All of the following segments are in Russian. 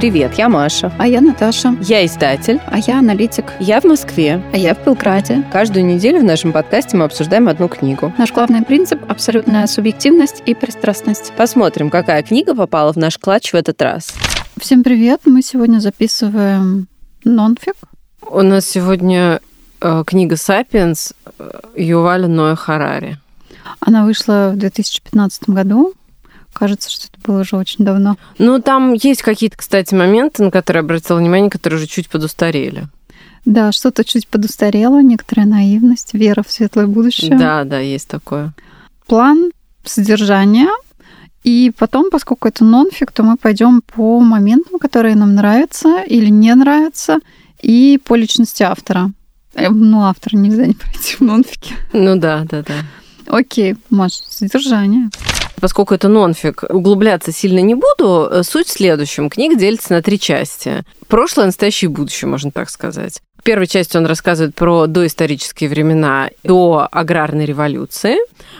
Привет, я Маша. А я Наташа. Я издатель. А я аналитик. Я в Москве. А я в Белграде. Каждую неделю в нашем подкасте мы обсуждаем одну книгу. Наш главный принцип – абсолютная субъективность и пристрастность. Посмотрим, какая книга попала в наш клатч в этот раз. Всем привет! Мы сегодня записываем нонфик. У нас сегодня э, книга «Сапиенс» Юваля Ноя Харари. Она вышла в 2015 году. Кажется, что это было уже очень давно. Ну, там есть какие-то, кстати, моменты, на которые я обратила внимание, которые уже чуть подустарели. Да, что-то чуть подустарело, некоторая наивность, вера в светлое будущее. Да, да, есть такое. План, содержание. И потом, поскольку это нонфик, то мы пойдем по моментам, которые нам нравятся или не нравятся, и по личности автора. Э, Ну, автора нельзя не пройти в нонфике. Ну да, да, да. Окей, Маш, содержание. Поскольку это нонфик, углубляться сильно не буду. Э, Суть в следующем. Книга делится на три части. Прошлое, настоящее и будущее, можно так сказать. В первой части он рассказывает про доисторические времена, до аграрной революции.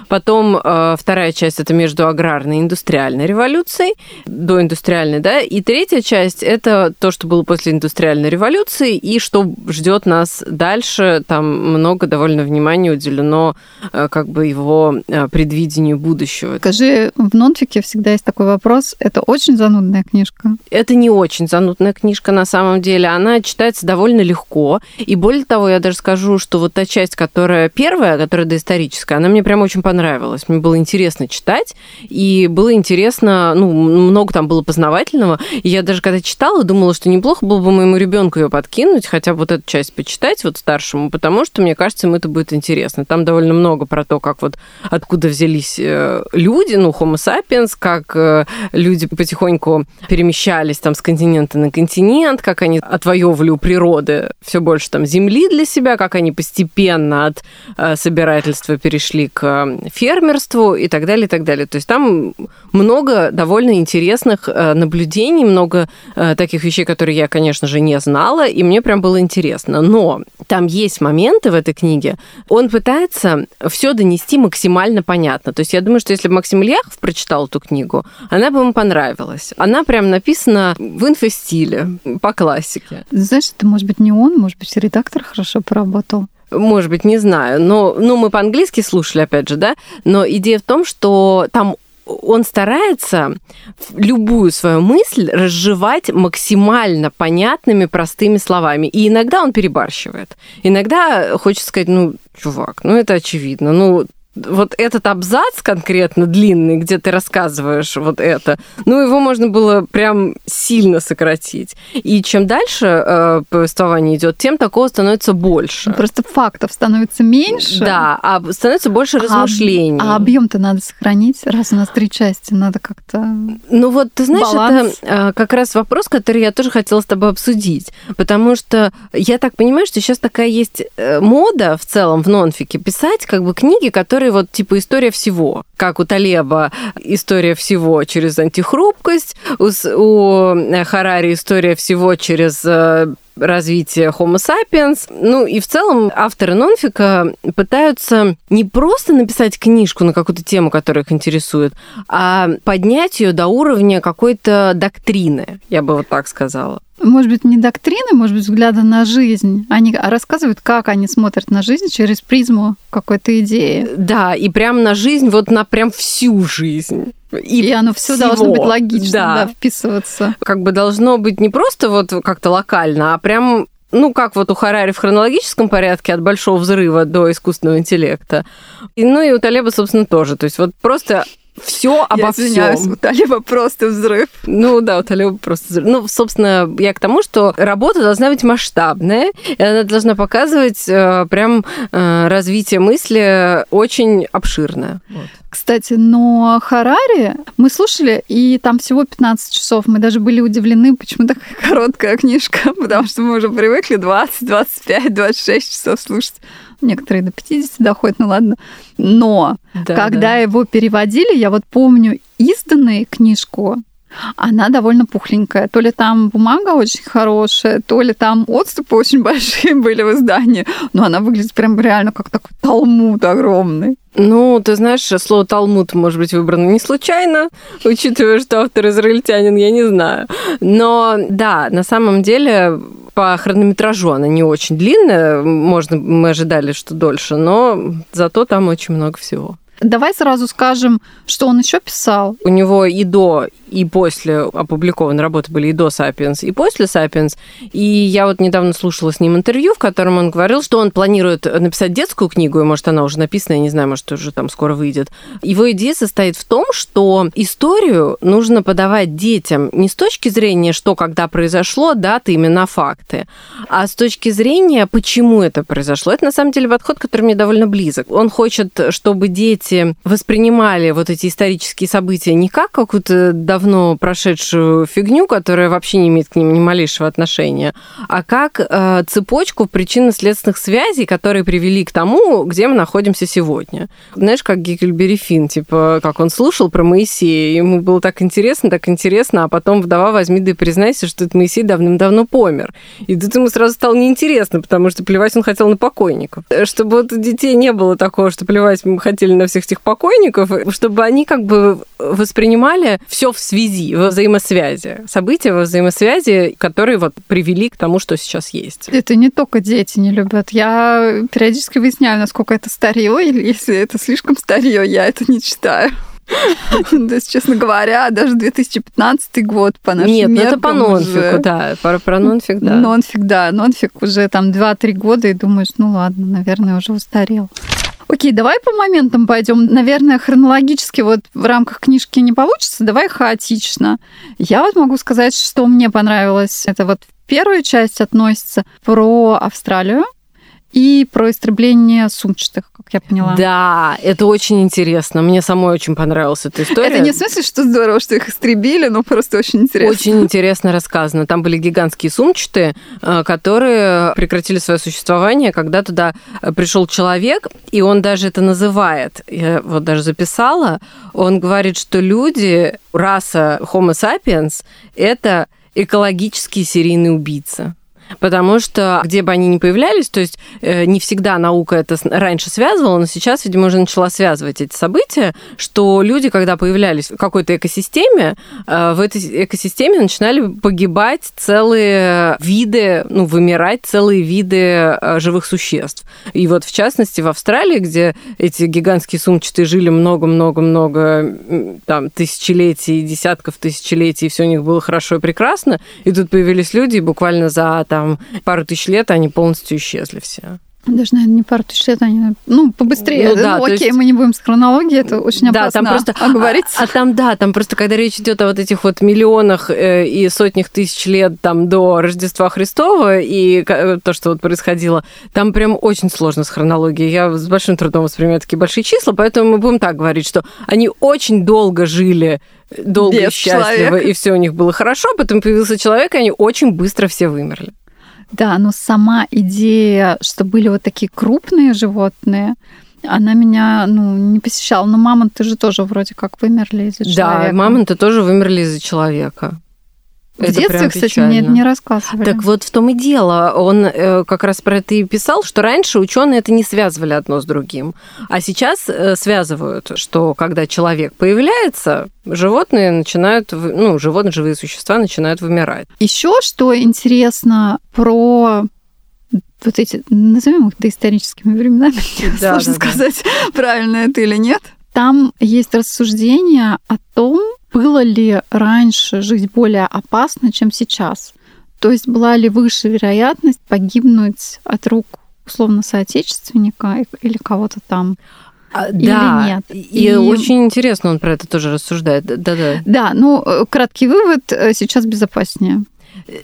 Потом э, вторая часть это между аграрной и индустриальной революцией, доиндустриальной, да. И третья часть это то, что было после индустриальной революции и что ждет нас дальше. Там много довольно внимания уделено э, как бы его э, предвидению будущего. Скажи, в нонфике всегда есть такой вопрос. Это очень занудная книжка. Это не очень занудная книжка на самом деле. Она читается довольно легко. И более того, я даже скажу, что вот та часть, которая первая, которая доисторическая, она мне прям очень понравилась. Мне было интересно читать. И было интересно, ну, много там было познавательного. И я даже когда читала, думала, что неплохо было бы моему ребенку ее подкинуть, хотя бы вот эту часть почитать, вот старшему, потому что, мне кажется, ему это будет интересно. Там довольно много про то, как вот откуда взялись э, люди, ну, Homo sapiens, как э, люди потихоньку перемещались там с континента на континент, как они отвоевывали у природы все больше там земли для себя, как они постепенно от э, собирательства перешли к э, фермерству и так далее, и так далее. То есть там много довольно интересных э, наблюдений, много таких вещей, которые я, конечно же, не знала, и мне прям было интересно. Но там есть моменты в этой книге, он пытается все донести максимально понятно. То есть я думаю, что если бы Максим Ильяхов прочитал эту книгу, она бы ему понравилась. Она прям написана в инфостиле, по классике. Знаешь, это может быть не он, может быть, редактор хорошо поработал. Может быть, не знаю. Но ну, мы по-английски слушали, опять же, да? Но идея в том, что там он старается любую свою мысль разжевать максимально понятными, простыми словами. И иногда он перебарщивает. Иногда хочется сказать, ну, чувак, ну это очевидно. Ну, вот этот абзац конкретно длинный, где ты рассказываешь вот это, ну, его можно было прям сильно сократить. И чем дальше э, повествование идет, тем такого становится больше. Просто фактов становится меньше. Да, а становится больше размышлений. А, а объем-то надо сохранить, раз у нас три части, надо как-то. Ну вот, ты знаешь, баланс. это э, как раз вопрос, который я тоже хотела с тобой обсудить. Потому что я так понимаю, что сейчас такая есть э, мода в целом в нонфике писать как бы книги, которые вот типа история всего. Как у Талеба история всего через антихрупкость, у, у Харари история всего через э, развитие Homo sapiens. Ну и в целом авторы нонфика пытаются не просто написать книжку на какую-то тему, которая их интересует, а поднять ее до уровня какой-то доктрины, я бы вот так сказала. Может быть, не доктрины, может быть, взгляда на жизнь. Они рассказывают, как они смотрят на жизнь через призму какой-то идеи. Да, и прям на жизнь, вот на прям всю жизнь. И, И оно все всего. должно быть логично, Да. да, вписываться. как бы должно быть не просто вот как-то локально, а прям ну, как вот у Харари в хронологическом порядке от большого взрыва до искусственного интеллекта. И, ну, и у Талеба, собственно, тоже. То есть вот просто все обо всем. у Талиба просто взрыв. Ну да, у Талеба просто... взрыв. Ну, собственно, я к тому, что работа должна быть масштабная, и она должна показывать э, прям э, развитие мысли очень обширное. Вот. Кстати, но Харари мы слушали, и там всего 15 часов. Мы даже были удивлены, почему такая короткая книжка, потому что мы уже привыкли 20, 25, 26 часов слушать. Некоторые до 50 доходят, ну ладно. Но Да, когда да. его переводили, я вот помню изданную книжку, она довольно пухленькая. То ли там бумага очень хорошая, то ли там отступы очень большие были в издании. Но она выглядит прям реально как такой талмуд огромный. Ну, ты знаешь, слово «талмуд» может быть выбрано не случайно, учитывая, что автор израильтянин, я не знаю. Но да, на самом деле по хронометражу она не очень длинная, можно, мы ожидали, что дольше, но зато там очень много всего. Давай сразу скажем, что он еще писал. У него и до, и после опубликованной работы были и до «Сапиенс», и после «Сапиенс». И я вот недавно слушала с ним интервью, в котором он говорил, что он планирует написать детскую книгу, и, может, она уже написана, я не знаю, может, уже там скоро выйдет. Его идея состоит в том, что историю нужно подавать детям не с точки зрения, что когда произошло, даты, имена, факты, а с точки зрения, почему это произошло. Это, на самом деле, подход, который мне довольно близок. Он хочет, чтобы дети воспринимали вот эти исторические события не как какую-то давно прошедшую фигню, которая вообще не имеет к ним ни малейшего отношения, а как э, цепочку причинно-следственных связей, которые привели к тому, где мы находимся сегодня. Знаешь, как Геккельбери Финн, типа, как он слушал про Моисея, ему было так интересно, так интересно, а потом вдова возьми да и признайся, что этот Моисей давным-давно помер. И тут ему сразу стало неинтересно, потому что плевать он хотел на покойников. Чтобы вот у детей не было такого, что плевать мы хотели на всех этих покойников, чтобы они как бы воспринимали все в связи, во взаимосвязи. События во взаимосвязи, которые вот привели к тому, что сейчас есть. Это не только дети не любят. Я периодически выясняю, насколько это старье, или если это слишком старье, я это не читаю. То есть, честно говоря, даже 2015 год по нашим Нет, меркам ну это по нонфику, уже... да, про, про нонфик, да. Нонфик, да, нонфик уже там 2-3 года, и думаешь, ну ладно, наверное, уже устарел. Окей, давай по моментам пойдем. Наверное, хронологически вот в рамках книжки не получится, давай хаотично. Я вот могу сказать, что мне понравилось. Это вот первая часть относится про Австралию, и про истребление сумчатых, как я поняла. Да, это очень интересно. Мне самой очень понравилась эта история. Это не в смысле, что здорово, что их истребили, но просто очень интересно. Очень интересно рассказано. Там были гигантские сумчатые, э, которые прекратили свое существование, когда туда э, пришел человек, и он даже это называет. Я вот даже записала. Он говорит, что люди, раса Homo sapiens, это экологический серийный убийца потому что где бы они ни появлялись, то есть э, не всегда наука это раньше связывала, но сейчас, видимо, уже начала связывать эти события, что люди, когда появлялись в какой-то экосистеме, э, в этой экосистеме начинали погибать целые виды, ну, вымирать целые виды э, живых существ. И вот, в частности, в Австралии, где эти гигантские сумчатые жили много-много-много там тысячелетий, десятков тысячелетий, и все у них было хорошо и прекрасно, и тут появились люди, и буквально за там там пару тысяч лет они полностью исчезли все. Даже, наверное, не пару тысяч лет, они, ну, побыстрее. Ну, да, ну, окей, есть... мы не будем с хронологией, это очень опасно да, там просто, оговориться. А, а там, да, там просто, когда речь идет о вот этих вот миллионах э, и сотнях тысяч лет там до Рождества Христова и то, что вот происходило, там прям очень сложно с хронологией. Я с большим трудом воспринимаю такие большие числа, поэтому мы будем так говорить, что они очень долго жили долго Без и счастливо, человека. и все у них было хорошо, потом появился человек, и они очень быстро все вымерли. Да, но сама идея, что были вот такие крупные животные, она меня ну, не посещала. Но мамонты же тоже вроде как вымерли из-за да, человека. Да, мамонты тоже вымерли из-за человека. В это детстве, кстати, мне это не рассказывали. Так вот в том и дело. Он э, как раз про это и писал, что раньше ученые это не связывали одно с другим. А сейчас э, связывают, что когда человек появляется, животные начинают, ну, животные, живые существа начинают вымирать. Еще что интересно про вот эти, назовем их доисторическими временами, да, сложно да, сказать, да. правильно это или нет. Там есть рассуждение о том, было ли раньше жить более опасно, чем сейчас. То есть была ли выше вероятность погибнуть от рук условно соотечественника или кого-то там. А, или да, нет. И, и очень интересно он про это тоже рассуждает. Да-да. Да, ну, э, краткий вывод, э, сейчас безопаснее.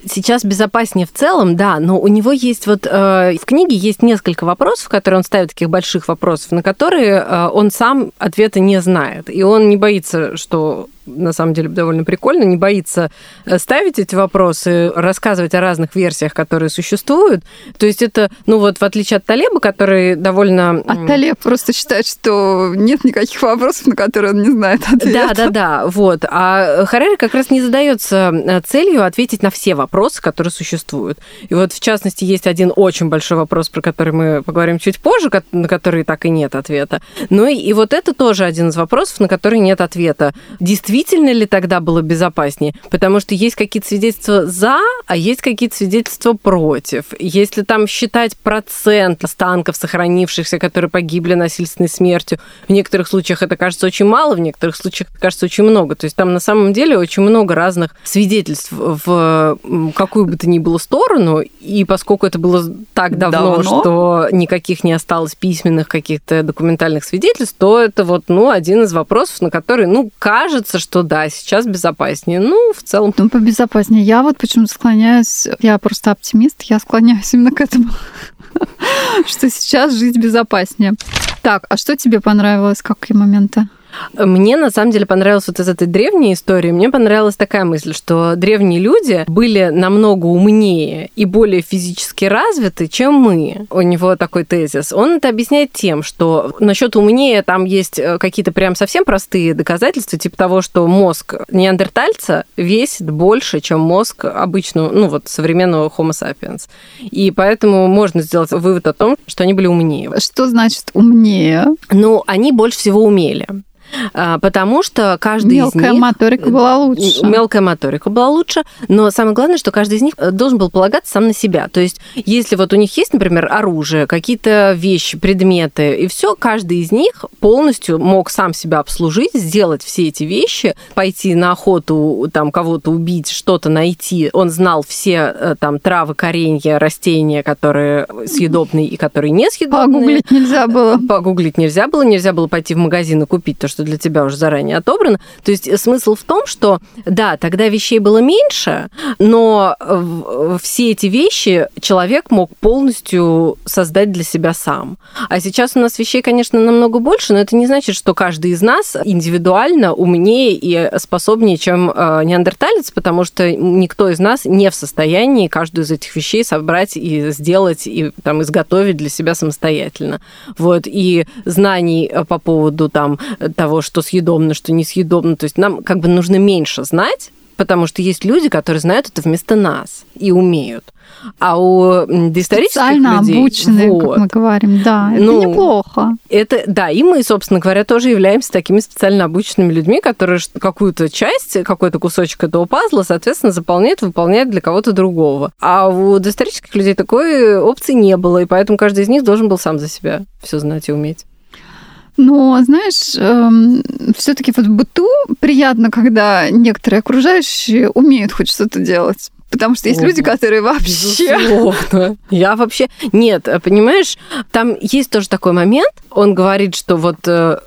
Сейчас безопаснее в целом, да, но у него есть вот э, в книге есть несколько вопросов, которые он ставит таких больших вопросов, на которые э, он сам ответа не знает, и он не боится, что на самом деле довольно прикольно, не боится э, ставить эти вопросы, рассказывать о разных версиях, которые существуют. То есть это, ну вот в отличие от Талеба, который довольно... А Талеб просто считает, что нет никаких вопросов, на которые он не знает ответа. Да, да, да, вот. А Харари как раз не задается э, целью ответить на все вопросы, которые существуют. И вот, в частности, есть один очень большой вопрос, про который мы поговорим чуть позже, на который так и нет ответа. Ну и, и вот это тоже один из вопросов, на который нет ответа. Действительно ли тогда было безопаснее? Потому что есть какие-то свидетельства за, а есть какие-то свидетельства против. Если там считать процент останков сохранившихся, которые погибли насильственной смертью, в некоторых случаях это кажется очень мало, в некоторых случаях это кажется очень много. То есть там на самом деле очень много разных свидетельств в какую бы то ни было сторону, и поскольку это было так давно, давно? что никаких не осталось письменных каких-то документальных свидетельств, то это вот, ну, один из вопросов, на который, ну, кажется, что да, сейчас безопаснее. Ну, в целом... Ну, побезопаснее. Я вот почему-то склоняюсь, я просто оптимист, я склоняюсь именно к этому, что сейчас жить безопаснее. Так, а что тебе понравилось, какие моменты? Мне на самом деле понравилась вот из этой древней истории, мне понравилась такая мысль, что древние люди были намного умнее и более физически развиты, чем мы. У него такой тезис. Он это объясняет тем, что насчет умнее там есть э, какие-то прям совсем простые доказательства, типа того, что мозг неандертальца весит больше, чем мозг обычного, ну вот современного Homo sapiens. И поэтому можно сделать вывод о том, что они были умнее. Что значит умнее? Ну, они больше всего умели. А, потому что каждый Мелкая из них... Мелкая моторика была лучше. Мелкая моторика была лучше, но самое главное, что каждый из них э, должен был полагаться сам на себя. То есть, если вот у них есть, например, оружие, какие-то вещи, предметы, и все, каждый из них полностью мог сам себя обслужить, сделать все эти вещи, пойти на охоту, там, кого-то убить, что-то найти. Он знал все э, там травы, коренья, растения, которые съедобные и которые не съедобные. Погуглить нельзя было. Погуглить нельзя было, нельзя было пойти в магазин и купить то, что для тебя уже заранее отобрано. То есть э, смысл в том, что да, тогда вещей было меньше, но все эти вещи человек мог полностью создать для себя сам. А сейчас у нас вещей, конечно, намного больше, но это не значит, что каждый из нас индивидуально умнее и способнее, чем э, неандерталец, потому что никто из нас не в состоянии каждую из этих вещей собрать и сделать, и там изготовить для себя самостоятельно. Вот. И знаний э, по поводу там того, что съедобно, что несъедобно. То есть нам как бы нужно меньше знать, потому что есть люди, которые знают это вместо нас и умеют. А у доисторических Специально людей... обученные, вот, как мы говорим, да, это ну, неплохо. Это, да, и мы, собственно говоря, тоже являемся такими специально обученными людьми, которые какую-то часть, какой-то кусочек этого пазла, соответственно, заполняют, выполняют для кого-то другого. А у доисторических людей такой опции не было, и поэтому каждый из них должен был сам за себя все знать и уметь. Но, знаешь, эм, все-таки вот в быту приятно, когда некоторые окружающие умеют хоть что-то делать. Потому что есть О, люди, которые вообще... Безусловно. Я вообще... Нет, понимаешь, там есть тоже такой момент. Он говорит, что вот э,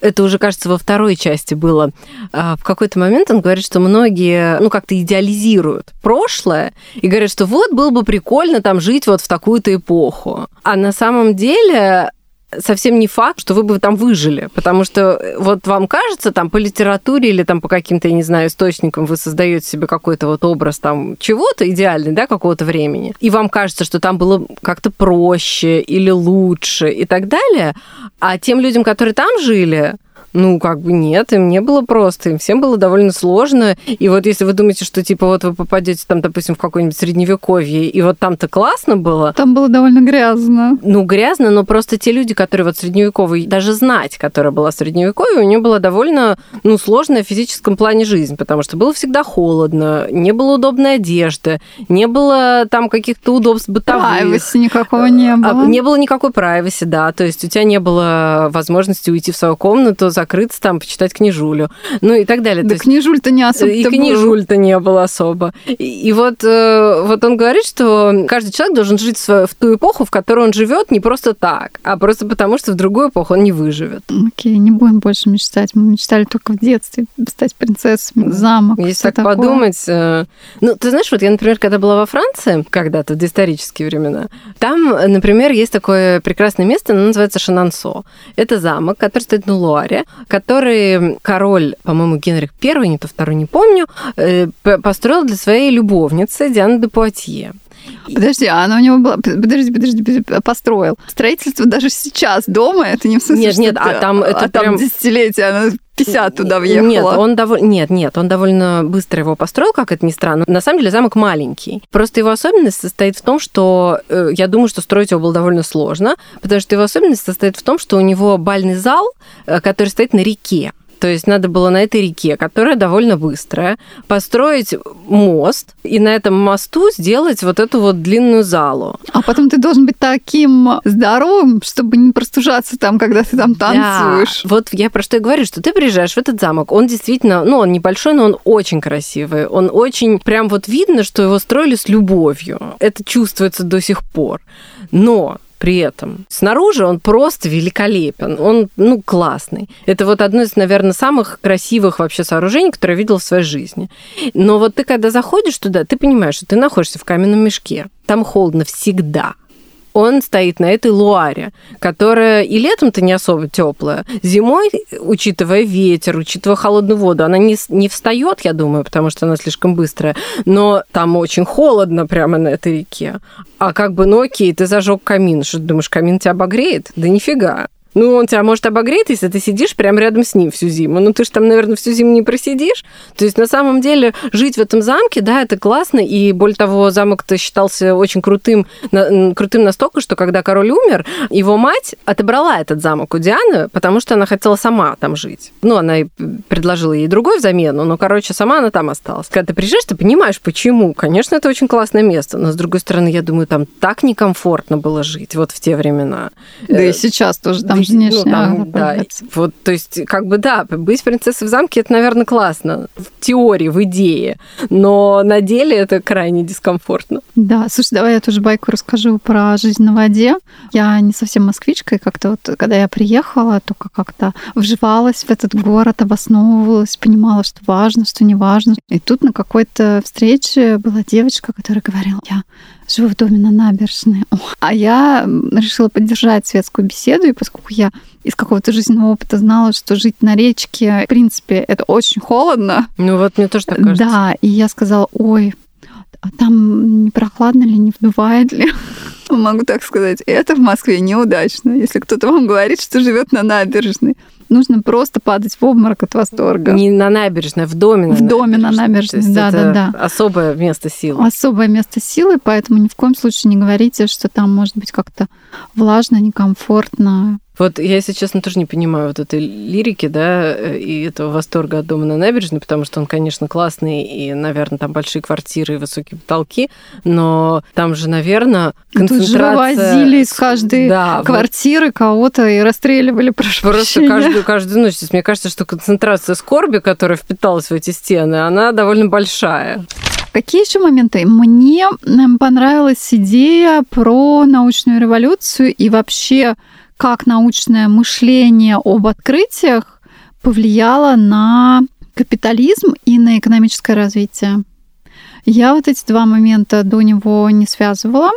это уже, кажется, во второй части было. А, в какой-то момент он говорит, что многие, ну, как-то идеализируют прошлое и говорят, что вот было бы прикольно там жить вот в такую-то эпоху. А на самом деле совсем не факт, что вы бы там выжили, потому что э, вот вам кажется там по литературе или там по каким-то, я не знаю, источникам вы создаете себе какой-то вот образ там чего-то идеальный, да, какого-то времени, и вам кажется, что там было как-то проще или лучше и так далее, а тем людям, которые там жили, ну, как бы нет, им не было просто, им всем было довольно сложно. И вот если вы думаете, что, типа, вот вы попадете там, допустим, в какое-нибудь средневековье, и вот там-то классно было. Там было довольно грязно. Ну, грязно, но просто те люди, которые вот средневековые, даже знать, которая была средневековье, у нее была довольно, ну, сложная в физическом плане жизнь, потому что было всегда холодно, не было удобной одежды, не было там каких-то удобств бытовых. Прайвеси никакого не а, было. Не было никакой прайвеси, да, то есть у тебя не было возможности уйти в свою комнату, за закрыться там, почитать книжулю, ну и так далее. Да То книжуль-то не особо И книжуль-то не было особо. И, и вот, э, вот он говорит, что каждый человек должен жить в, ту эпоху, в которой он живет не просто так, а просто потому, что в другую эпоху он не выживет. Окей, не будем больше мечтать. Мы мечтали только в детстве стать принцессой, замок. Если так такое. подумать... Э, ну, ты знаешь, вот я, например, когда была во Франции, когда-то, в доисторические времена, там, например, есть такое прекрасное место, оно называется Шанансо. Это замок, который стоит на Луаре. Который король, по-моему, Генрих I, не то второй, не помню, э, построил для своей любовницы Дианы де Пуатье. Подожди, а она у него была... Подожди, подожди, подожди, построил. Строительство даже сейчас дома, это не в смысле, Нет, нет, а там это а прям... там десятилетия, она 50 туда въехала. Нет, он довольно... Нет, нет, он довольно быстро его построил, как это ни странно. На самом деле замок маленький. Просто его особенность состоит в том, что э, я думаю, что строить его было довольно сложно, потому что его особенность состоит в том, что у него бальный зал, э, который стоит на реке. То есть надо было на этой реке, которая довольно быстрая, построить мост и на этом мосту сделать вот эту вот длинную залу. А потом ты должен быть таким здоровым, чтобы не простужаться там, когда ты там танцуешь. Да. Вот я про что и говорю, что ты приезжаешь в этот замок, он действительно, ну, он небольшой, но он очень красивый. Он очень, прям вот видно, что его строили с любовью. Это чувствуется до сих пор. Но при этом. Снаружи он просто великолепен, он, ну, классный. Это вот одно из, наверное, самых красивых вообще сооружений, которые я видела в своей жизни. Но вот ты, когда заходишь туда, ты понимаешь, что ты находишься в каменном мешке. Там холодно всегда он стоит на этой луаре, которая и летом-то не особо теплая. Зимой, учитывая ветер, учитывая холодную воду, она не, не встает, я думаю, потому что она слишком быстрая. Но там очень холодно прямо на этой реке. А как бы, ну окей, ты зажег камин. Что ты думаешь, камин тебя обогреет? Да нифига. Ну, он тебя может обогреть, если ты сидишь прямо рядом с ним всю зиму. Ну, ты же там, наверное, всю зиму не просидишь. То есть, на самом деле, жить в этом замке, да, это классно. И, более того, замок-то считался очень крутым, крутым настолько, что когда король умер, его мать отобрала этот замок у Дианы, потому что она хотела сама там жить. Ну, она предложила ей другой взамен, но, короче, сама она там осталась. Когда ты приезжаешь, ты понимаешь, почему. Конечно, это очень классное место, но, с другой стороны, я думаю, там так некомфортно было жить вот в те времена. Да и э, сейчас тоже там внешне. Ну, там, да, вот, то есть, как бы, да, быть принцессой в замке, это, наверное, классно. В теории, в идее. Но на деле это крайне дискомфортно. Да, слушай, давай я тоже байку расскажу про жизнь на воде. Я не совсем москвичка, и как-то вот, когда я приехала, только как-то вживалась в этот город, обосновывалась, понимала, что важно, что не важно. И тут на какой-то встрече была девочка, которая говорила, я живу в доме на набережной. А я решила поддержать светскую беседу, и поскольку я из какого-то жизненного опыта знала, что жить на речке, в принципе, это очень холодно. Ну вот мне тоже так кажется. Да, и я сказала, ой, а там не прохладно ли, не вдувает ли? Могу так сказать, это в Москве неудачно. Если кто-то вам говорит, что живет на набережной, нужно просто падать в обморок от восторга. Не на набережной, в доме. На в доме на набережной, да, да, да. Особое место силы. Особое место силы, поэтому ни в коем случае не говорите, что там может быть как-то влажно, некомфортно. Вот я, если честно, тоже не понимаю вот этой лирики, да, и этого восторга от дома на набережной, потому что он, конечно, классный, и, наверное, там большие квартиры и высокие потолки, но там же, наверное, концентрация... Тут же вывозили из каждой да, квартиры вот... кого-то и расстреливали, прошу Просто прощения. каждую, каждую ночь. То есть, мне кажется, что концентрация скорби, которая впиталась в эти стены, она довольно большая. Какие еще моменты? Мне понравилась идея про научную революцию и вообще как научное мышление об открытиях повлияло на капитализм и на экономическое развитие. Я вот эти два момента до него не связывала.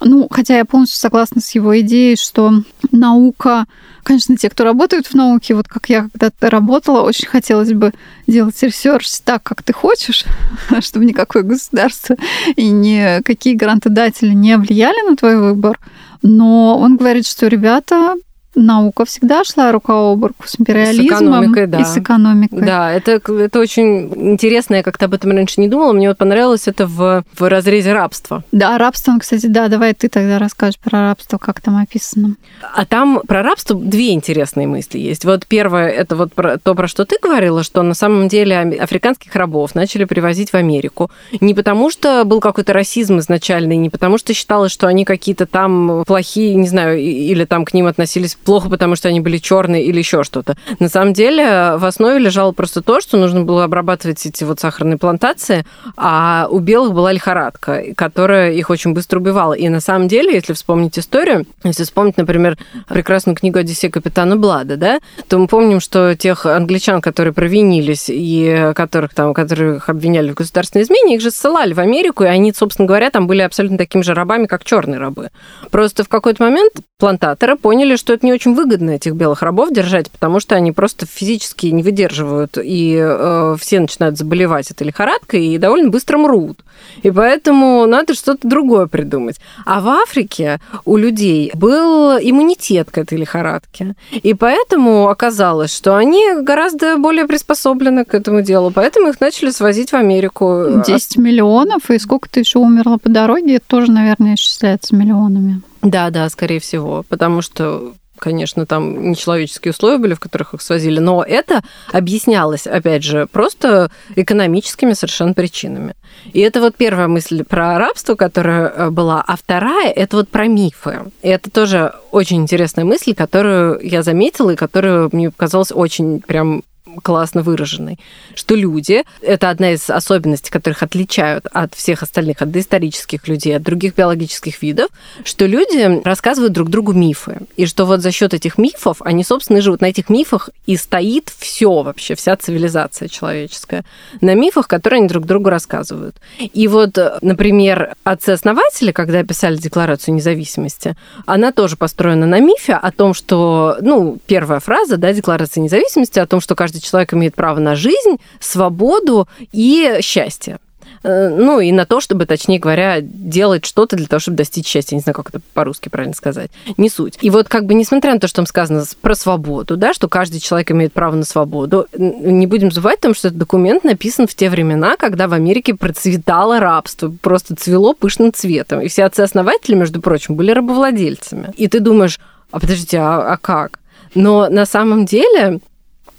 Ну, хотя я полностью согласна с его идеей, что наука, конечно, те, кто работают в науке, вот как я когда-то работала, очень хотелось бы делать research так, как ты хочешь, чтобы никакое государство и никакие грантодатели не влияли на твой выбор. Но он говорит, что ребята наука всегда шла рука об руку с империализмом с да. и с экономикой. Да, это, это очень интересно, я как-то об этом раньше не думала, мне вот понравилось это в, в разрезе рабства. Да, рабство, кстати, да, давай ты тогда расскажешь про рабство, как там описано. А там про рабство две интересные мысли есть. Вот первое, это вот про, то, про что ты говорила, что на самом деле африканских рабов начали привозить в Америку не потому, что был какой-то расизм изначальный, не потому, что считалось, что они какие-то там плохие, не знаю, или там к ним относились плохо, потому что они были черные или еще что-то. На самом деле в основе лежало просто то, что нужно было обрабатывать эти вот сахарные плантации, а у белых была лихорадка, которая их очень быстро убивала. И на самом деле, если вспомнить историю, если вспомнить, например, прекрасную книгу «Одиссея капитана Блада», да, то мы помним, что тех англичан, которые провинились и которых там, которых обвиняли в государственной измене, их же ссылали в Америку, и они, собственно говоря, там были абсолютно такими же рабами, как черные рабы. Просто в какой-то момент плантаторы поняли, что это не не очень выгодно этих белых рабов держать, потому что они просто физически не выдерживают, и э, все начинают заболевать этой лихорадкой и довольно быстро мрут. И поэтому надо что-то другое придумать. А в Африке у людей был иммунитет к этой лихорадке. И поэтому оказалось, что они гораздо более приспособлены к этому делу. Поэтому их начали свозить в Америку. 10 миллионов, и сколько-то еще умерло по дороге, это тоже, наверное, исчисляется миллионами. Да, да, скорее всего, потому что конечно, там нечеловеческие условия были, в которых их свозили, но это объяснялось, опять же, просто экономическими совершенно причинами. И это вот первая мысль про рабство, которая э, была, а вторая – это вот про мифы. И это тоже очень интересная мысль, которую я заметила и которая мне показалась очень прям классно выраженный, что люди, это одна из особенностей, которых отличают от всех остальных, от доисторических людей, от других биологических видов, что люди рассказывают друг другу мифы. И что вот за счет этих мифов они, собственно, живут. На этих мифах и стоит все вообще, вся цивилизация человеческая. На мифах, которые они друг другу рассказывают. И вот, например, отцы-основатели, когда писали Декларацию независимости, она тоже построена на мифе о том, что, ну, первая фраза, да, Декларации независимости, о том, что каждый человек имеет право на жизнь, свободу и счастье э, ну и на то, чтобы, точнее говоря, делать что-то для того, чтобы достичь счастья. Не знаю, как это по-русски правильно сказать. Не суть. И вот как бы несмотря на то, что там сказано про свободу, да, что каждый человек имеет право на свободу, не будем забывать о том, что этот документ написан в те времена, когда в Америке процветало рабство, просто цвело пышным цветом. И все отцы-основатели, между прочим, были рабовладельцами. И ты думаешь, а подождите, а, а как? Но на самом деле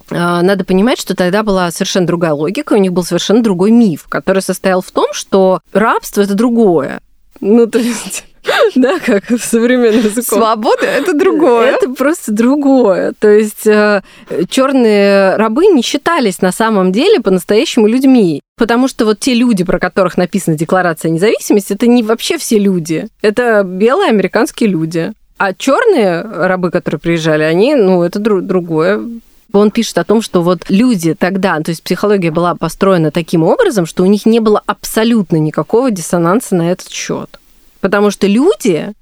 надо понимать, что тогда была совершенно другая логика, у них был совершенно другой миф, который состоял в том, что рабство это другое. Ну, то есть да, как современный язык. Свобода это другое. Это просто другое. То есть э, черные рабы не считались на самом деле по-настоящему людьми. Потому что вот те люди, про которых написана Декларация независимости, это не вообще все люди. Это белые американские люди. А черные рабы, которые приезжали, они, ну, это другое он пишет о том, что вот люди тогда, то есть психология была построена таким образом, что у них не было абсолютно никакого диссонанса на этот счет. Потому что люди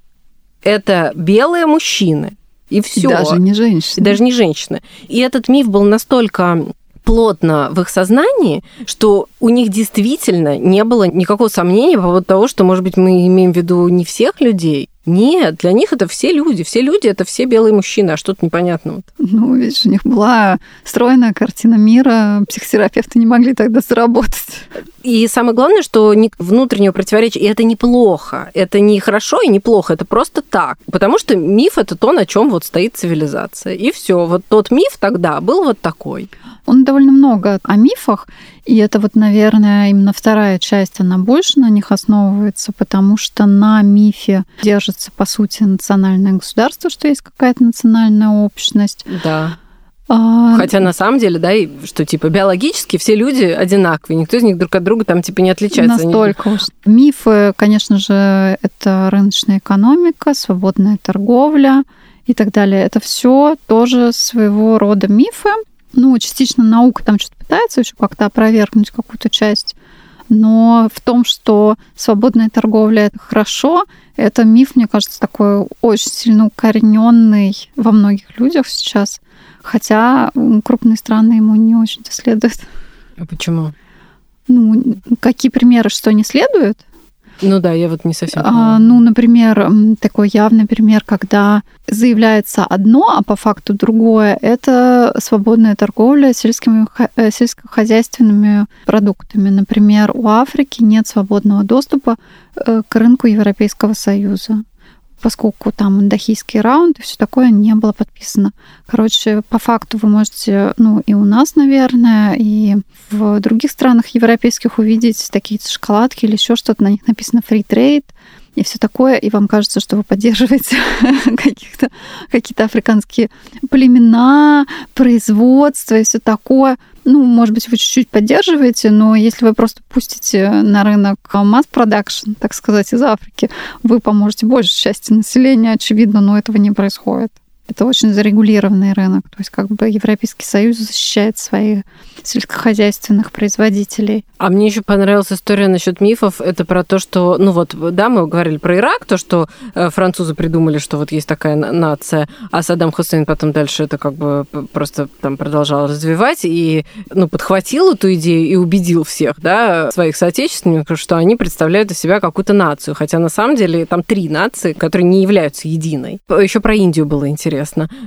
это белые мужчины. И все. Даже не женщины. Даже не женщины. И этот миф был настолько плотно в их сознании, что у них действительно не было никакого сомнения по поводу того, что, может быть, мы имеем в виду не всех людей, нет, для них это все люди. Все люди это все белые мужчины, а что-то непонятного. Ну, видишь, у них была стройная картина мира, психотерапевты не могли тогда заработать. И самое главное, что внутреннего противоречия, и это неплохо, это не хорошо и не плохо, это просто так. Потому что миф это то, на чем вот стоит цивилизация. И все, вот тот миф тогда был вот такой. Он довольно много о мифах, и это вот, наверное, именно вторая часть, она больше на них основывается, потому что на мифе держится, по сути, национальное государство, что есть какая-то национальная общность. Да. А... Хотя на самом деле, да, и что типа биологически все люди одинаковые, никто из них друг от друга там типа не отличается. Настолько уж. Мифы, конечно же, это рыночная экономика, свободная торговля и так далее. Это все тоже своего рода мифы, ну, частично наука там что-то пытается еще как-то опровергнуть какую-то часть, но в том, что свободная торговля это хорошо, это миф, мне кажется, такой очень сильно укорененный во многих людях сейчас. Хотя крупные страны ему не очень-то следуют. А почему? Ну, какие примеры, что не следует? Ну да, я вот не совсем. А, ну, например, такой явный пример, когда заявляется одно, а по факту другое, это свободная торговля сельскими, э, сельскохозяйственными продуктами. Например, у Африки нет свободного доступа э, к рынку Европейского Союза поскольку там дахийский раунд и все такое не было подписано. Короче, по факту вы можете, ну и у нас, наверное, и в других странах европейских увидеть такие шоколадки или еще что-то, на них написано free trade, и все такое, и вам кажется, что вы поддерживаете какие-то африканские племена, производство и все такое. Ну, может быть, вы чуть-чуть поддерживаете, но если вы просто пустите на рынок масс-продакшн, так сказать, из Африки, вы поможете больше части населения, очевидно, но этого не происходит. Это очень зарегулированный рынок. То есть как бы Европейский Союз защищает своих сельскохозяйственных производителей. А мне еще понравилась история насчет мифов. Это про то, что, ну вот, да, мы говорили про Ирак, то, что э, французы придумали, что вот есть такая нация, а Саддам Хусейн потом дальше это как бы просто там продолжал развивать и, ну, подхватил эту идею и убедил всех, да, своих соотечественников, что они представляют из себя какую-то нацию. Хотя на самом деле там три нации, которые не являются единой. Еще про Индию было интересно.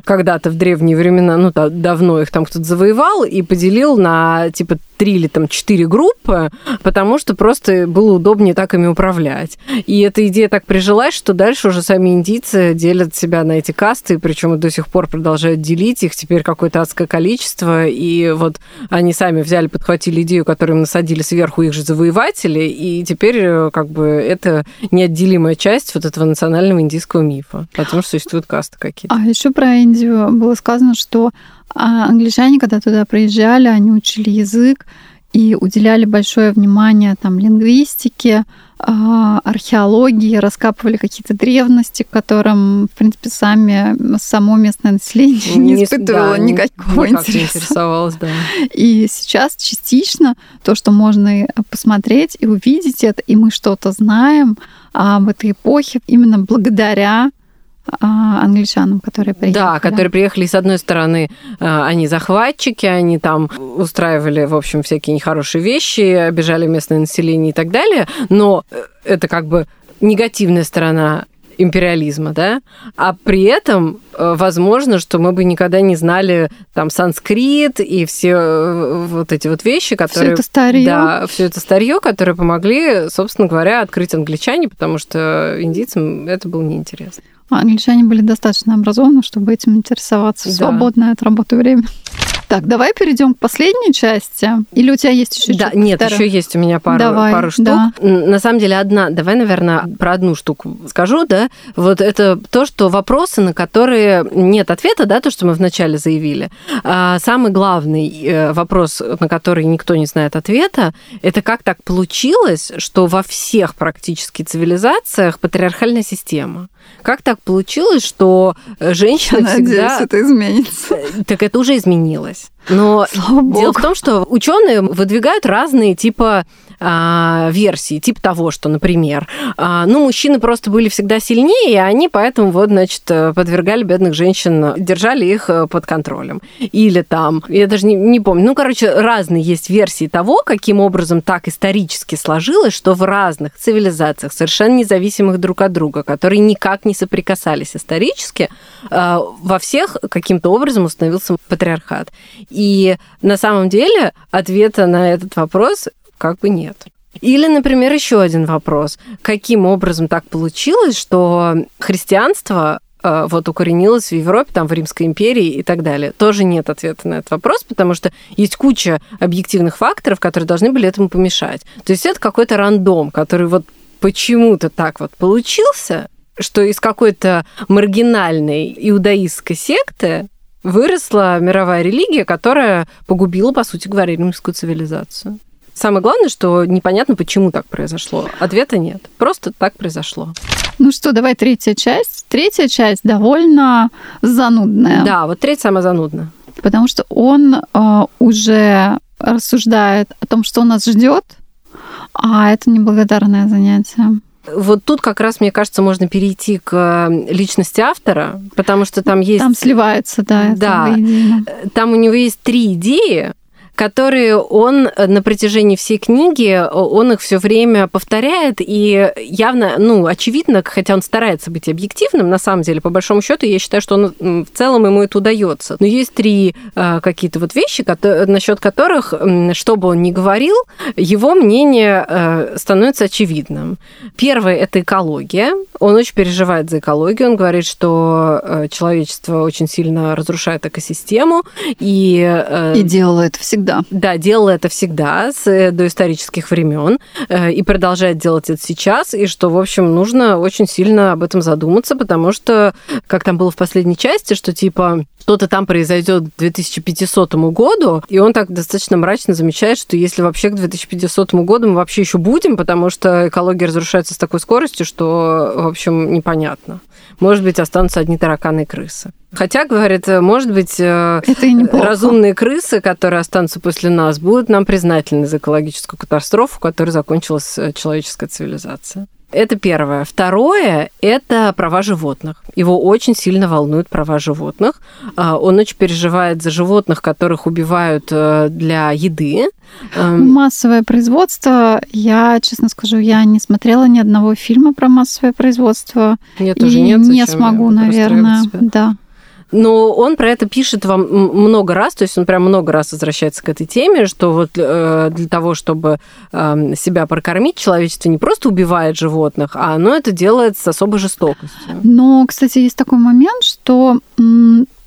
Когда-то в древние времена, ну, давно их там кто-то завоевал и поделил на типа три или там четыре группы, потому что просто было удобнее так ими управлять. И эта идея так прижилась, что дальше уже сами индийцы делят себя на эти касты, причем до сих пор продолжают делить их теперь какое-то адское количество. И вот они сами взяли, подхватили идею, которую им насадили сверху их же завоеватели, и теперь э, как бы это неотделимая часть вот этого национального индийского мифа, потому что существуют касты какие-то. А еще про Индию было сказано, что а англичане, когда туда приезжали, они учили язык и уделяли большое внимание там, лингвистике, а, археологии, раскапывали какие-то древности, к которым, в принципе, сами, само местное население не, не испытывало да, никакого интереса. Не интересовалось, да. И сейчас частично то, что можно посмотреть и увидеть это, и мы что-то знаем об этой эпохе именно благодаря англичанам, которые приехали. Да, которые приехали, с одной стороны, а, они захватчики, они там устраивали, в общем, всякие нехорошие вещи, обижали местное население и так далее, но э, это как бы негативная сторона империализма, да, а при этом э, возможно, что мы бы никогда не знали там санскрит и все э, вот эти вот вещи, которые... Все это старье. Да, все это старье, которые помогли, собственно говоря, открыть англичане, потому что индийцам это было неинтересно. Англичане были достаточно образованы, чтобы этим интересоваться в да. свободное от работы время. Так, давай перейдем к последней части. Или у тебя есть еще Да, нет, второе? еще есть у меня пару, давай, пару штук. Да. На самом деле одна. Давай, наверное, про одну штуку скажу, да. Вот это то, что вопросы, на которые нет ответа, да, то, что мы вначале заявили. А самый главный э, вопрос, на который никто не знает ответа, это как так получилось, что во всех практически цивилизациях патриархальная система. Как так получилось, что женщина Я всегда... Надеюсь, это изменится. Так это уже изменилось. Но Слава дело Богу. в том, что ученые выдвигают разные типа а, версии, типа того, что, например, а, ну, мужчины просто были всегда сильнее, и они поэтому вот, значит, подвергали бедных женщин, держали их э, под контролем. Или там, я даже не, не помню, ну, короче, разные есть версии того, каким образом так исторически сложилось, что в разных цивилизациях, совершенно независимых друг от друга, которые никак не соприкасались исторически, а, во всех каким-то образом установился патриархат. И на самом деле ответа на этот вопрос как бы нет. Или, например, еще один вопрос. Каким образом так получилось, что христианство э, вот укоренилось в Европе, там, в Римской империи и так далее. Тоже нет ответа на этот вопрос, потому что есть куча объективных факторов, которые должны были этому помешать. То есть это какой-то рандом, который вот почему-то так вот получился, что из какой-то маргинальной иудаистской секты выросла мировая религия, которая погубила, по сути говоря, римскую цивилизацию. Самое главное, что непонятно, почему так произошло. Ответа нет. Просто так произошло. Ну что, давай третья часть. Третья часть довольно занудная. Да, вот третья самая занудная. Потому что он э, уже рассуждает о том, что нас ждет, а это неблагодарное занятие. Вот тут как раз, мне кажется, можно перейти к э, личности автора, потому что там есть... Там сливается, да. Да. Там у него есть три идеи, которые он э, на протяжении всей книги, э, он их все время повторяет, и явно, ну, очевидно, хотя он старается быть объективным, на самом деле, по большому счету, я считаю, что он в целом ему это удается. Но есть три э, какие-то вот вещи, которые, насчет которых, что бы он ни говорил, его мнение э, становится очевидным. Первое это экология. Он очень переживает за экологию. Он говорит, что э, человечество очень сильно разрушает экосистему и э, и делает всегда всегда. Да, делала это всегда с э, доисторических времен э, и продолжает делать это сейчас, и что, в общем, нужно очень сильно об этом задуматься, потому что, как там было в последней части, что типа что-то там произойдет к 2500 году, и он так достаточно мрачно замечает, что если вообще к 2500 году мы вообще еще будем, потому что экология разрушается с такой скоростью, что, в общем, непонятно. Может быть, останутся одни тараканы и крысы. Хотя, говорят, может быть, э, разумные крысы, которые останутся после нас, будут нам признательны за экологическую катастрофу, которой закончилась э, человеческая цивилизация. Это первое. Второе – это права животных. Его очень сильно волнуют права животных. А, Он очень переживает за животных, которых убивают э, для еды. Эм, Массовое производство, я, честно скажу, я не смотрела ни одного фильма про массовое производство. И тоже нет. не смогу, наверное. Да. Но он про это пишет вам много раз, то есть он прям много раз возвращается к этой теме, что вот э, для того, чтобы э, себя прокормить, человечество не просто убивает животных, а оно это делает с особой жестокостью. Но, кстати, есть такой момент, что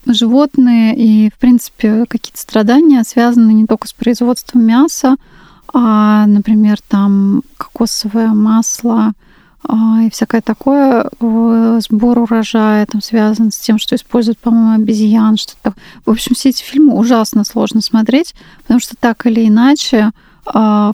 животные и, в принципе, какие-то страдания связаны не только с производством мяса, а, например, там кокосовое масло и всякое такое, сбор урожая там связан с тем, что используют, по-моему, обезьян, что-то. В общем, все эти фильмы ужасно сложно смотреть, потому что так или иначе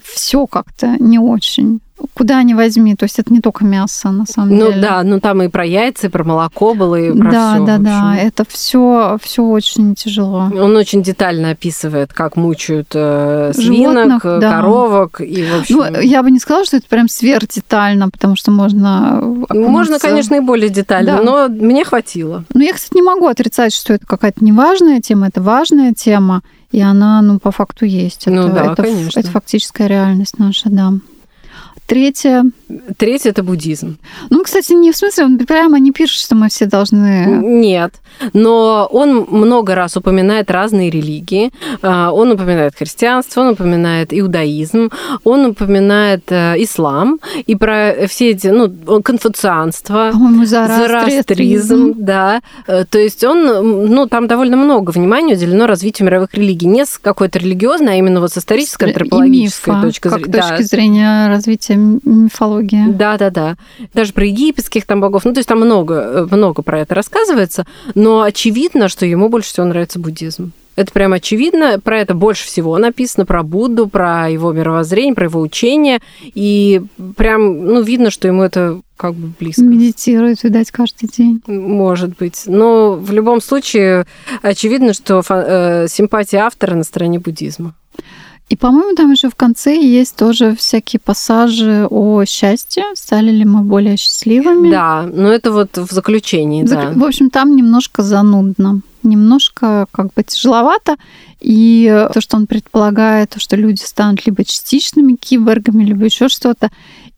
все как-то не очень. Куда ни возьми, то есть это не только мясо, на самом Ну деле. да, ну там и про яйца, и про молоко было, и про да, всё, да, да, общем. это все, все очень тяжело. Он очень детально описывает, как мучают э, свинок, Животных, да. коровок и в общем. Ну, я бы не сказала, что это прям сверхдетально, потому что можно... Ну, Можно, окунуться- конечно, и более детально, Да. но мне хватило. Но я, кстати, не могу отрицать, что это какая-то неважная тема, это важная тема, и она, ну, по факту есть. Ну это, да, это, конечно. это фактическая реальность наша, да. Третье. Третье это буддизм. Ну, кстати, не в смысле, он прямо не пишет, что мы все должны... Нет. Но он много раз упоминает разные религии. А, Он упоминает христианство, он упоминает иудаизм, он упоминает э, ислам и про все эти, ну, конфуцианство. По-моему, Зороастризм, да. Э, То есть он, ну, там довольно много внимания уделено развитию мировых религий. Не с какой-то религиозной, а именно вот с исторической, И антропологической точки зрения. точки зрения развития м- мифологии. Да, да, да. Даже про египетских там богов. Ну, то есть там много, э, много про это рассказывается. Но очевидно, что ему больше всего нравится буддизм. Это прям очевидно. Про это больше всего написано, про Будду, про его мировоззрение, про его учение. И прям, ну, видно, что ему это как бы близко. Медитирует, видать, каждый день. Может быть. Но в любом случае очевидно, что э, симпатия автора на стороне буддизма. И, по-моему, там еще в конце есть тоже всякие пассажи о счастье. Стали ли мы более счастливыми? Да, но это вот в заключении, да. Зак- В общем, там немножко занудно, немножко как бы тяжеловато. И то, что он предполагает, то, что люди станут либо частичными киборгами, либо еще что-то.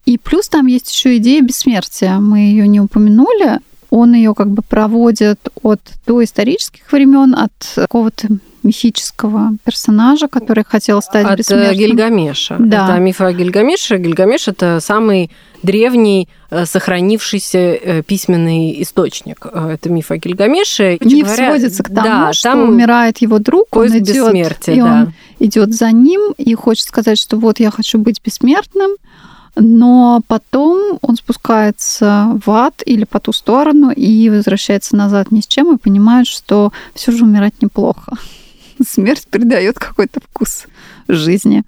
И плюс там есть еще идея бессмертия. Мы ее не упомянули. Он ее как бы проводит от доисторических времен, от какого-то мифического персонажа, который хотел стать От э, бессмертным. Гильгамеша. Да. Это миф о Гильгамеше. Гильгамеш – это самый древний э, сохранившийся э, письменный источник. Это миф о Гильгамеше. Миф говоря, сводится к тому, да, что там умирает его друг, он идет, и да. он идет за ним и хочет сказать, что вот я хочу быть бессмертным, но потом он спускается в ад или по ту сторону и возвращается назад ни с чем и понимает, что все же умирать неплохо. Смерть придает какой-то вкус жизни.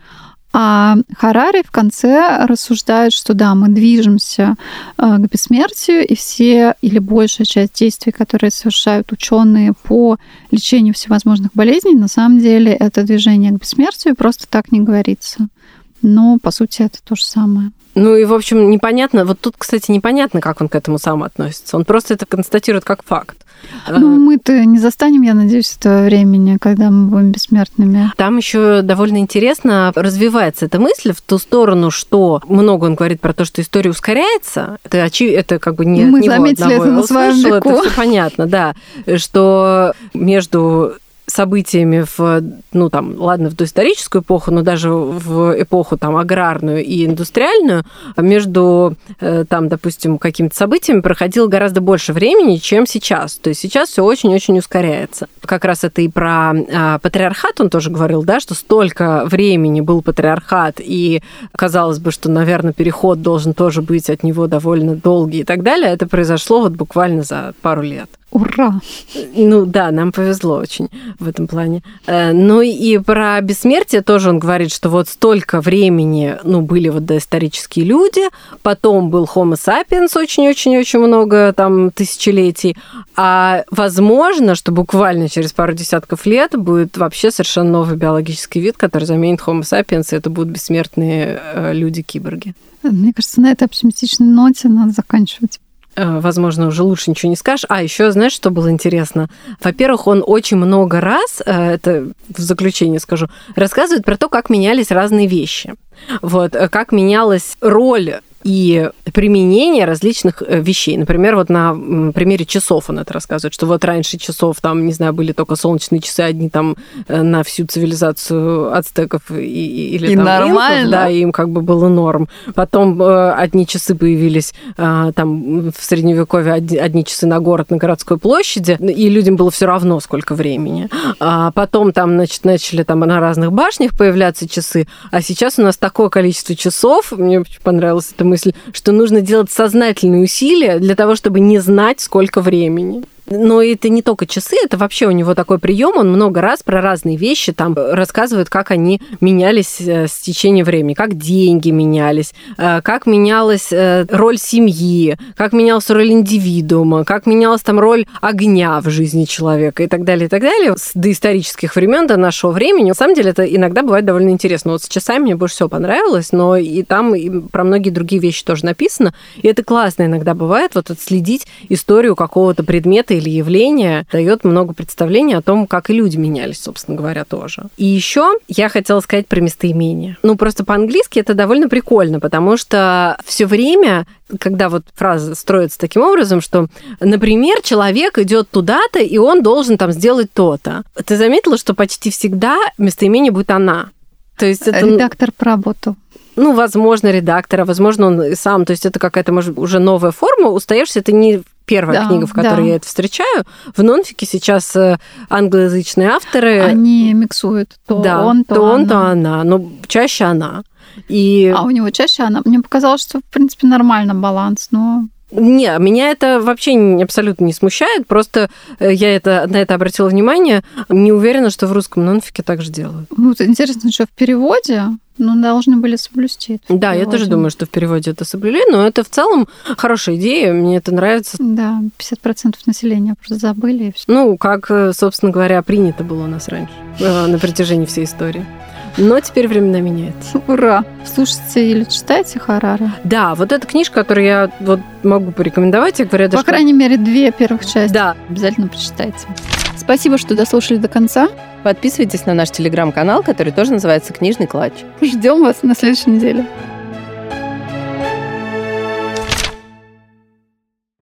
А Харари в конце рассуждает, что да, мы движемся э, к бессмертию, и все или большая часть действий, которые совершают ученые по лечению всевозможных болезней, на самом деле это движение к бессмертию, просто так не говорится. Но, по сути, это то же самое. Ну и, в общем, непонятно. Вот тут, кстати, непонятно, как он к этому сам относится. Он просто это констатирует как факт. Ну, мы-то не застанем, я надеюсь, этого времени, когда мы будем бессмертными. Там еще довольно интересно развивается эта мысль в ту сторону, что много он говорит про то, что история ускоряется. Это, очи... это как бы не Мы от него заметили одного это на своем веку. Это все понятно, да. Что между событиями в, ну там, ладно, в доисторическую эпоху, но даже в эпоху там аграрную и индустриальную, между э, там, допустим, какими-то событиями проходило гораздо больше времени, чем сейчас. То есть сейчас все очень-очень ускоряется. Как раз это и про а, патриархат он тоже говорил, да, что столько времени был патриархат, и казалось бы, что, наверное, переход должен тоже быть от него довольно долгий и так далее. Это произошло вот буквально за пару лет. Ура! Ну да, нам повезло очень в этом плане. Э, ну и про бессмертие тоже он говорит, что вот столько времени, ну, были вот доисторические люди, потом был Homo sapiens очень-очень-очень много там тысячелетий, а возможно, что буквально через пару десятков лет будет вообще совершенно новый биологический вид, который заменит Homo sapiens, и это будут бессмертные э, люди-киборги. Мне кажется, на этой оптимистичной ноте надо заканчивать. Э, возможно, уже лучше ничего не скажешь. А еще, знаешь, что было интересно? Во-первых, он очень много раз, э, это в заключение скажу, рассказывает про то, как менялись разные вещи. Вот, э, как менялась роль и применение различных э, вещей. Например, вот на примере часов он это рассказывает, что вот раньше часов там, не знаю, были только солнечные часы одни там э, на всю цивилизацию ацтеков и, или и там нормально. Инков, да, им как бы было норм. Потом э, одни часы появились там в средневековье одни, часы на город, на городской площади, и людям было все равно сколько времени. А потом там, значит, начали там на разных башнях появляться часы, а сейчас у нас такое количество часов, мне очень понравилась эта мысль, что нужно делать сознательные усилия для того, чтобы не знать, сколько времени. Но это не только часы, это вообще у него такой прием. Он много раз про разные вещи там рассказывает, как они менялись э, с течением времени, как деньги менялись, э, как менялась э, роль семьи, как менялась роль индивидуума, как менялась там роль огня в жизни человека и так далее, и так далее. С доисторических времен до нашего времени. На самом деле это иногда бывает довольно интересно. Вот с часами мне больше всего понравилось, но и там и про многие другие вещи тоже написано. И это классно иногда бывает, вот отследить историю какого-то предмета или явление дает много представлений о том, как и люди менялись, собственно говоря, тоже. И еще я хотела сказать про местоимение. Ну, просто по-английски это довольно прикольно, потому что все время когда вот фраза строится таким образом, что, например, человек идет туда-то, и он должен там сделать то-то. Ты заметила, что почти всегда местоимение будет она. То есть это... Редактор поработал ну, возможно, редактора, возможно, он сам, то есть это какая-то, может, уже новая форма, устаешься, это не первая да, книга, в которой да. я это встречаю. В нонфике сейчас э, англоязычные авторы... Они миксуют то да, он, то, то он, она. то она, но чаще она. И... А у него чаще она. Мне показалось, что, в принципе, нормально баланс, но... Не, меня это вообще абсолютно не смущает. Просто э, я это, на это обратила внимание. Не уверена, что в русском нонфике так же делают. Ну, интересно, что в переводе ну, должны были соблюсти. Да, я тоже думаю, что в переводе это соблюли, но это в целом хорошая идея, мне это нравится. Да, 50% населения просто забыли. Ну, как, э, собственно говоря, принято было у нас раньше, э, на протяжении всей истории. Но теперь времена меняются. Ура! Слушайте или читайте Харари? Да, вот эта книжка, которую я вот могу порекомендовать, я говорю, По даже... крайней мере, две первых части. Да. Обязательно прочитайте. Спасибо, что дослушали до конца. Подписывайтесь на наш телеграм-канал, который тоже называется «Книжный клатч». Ждем вас на следующей неделе.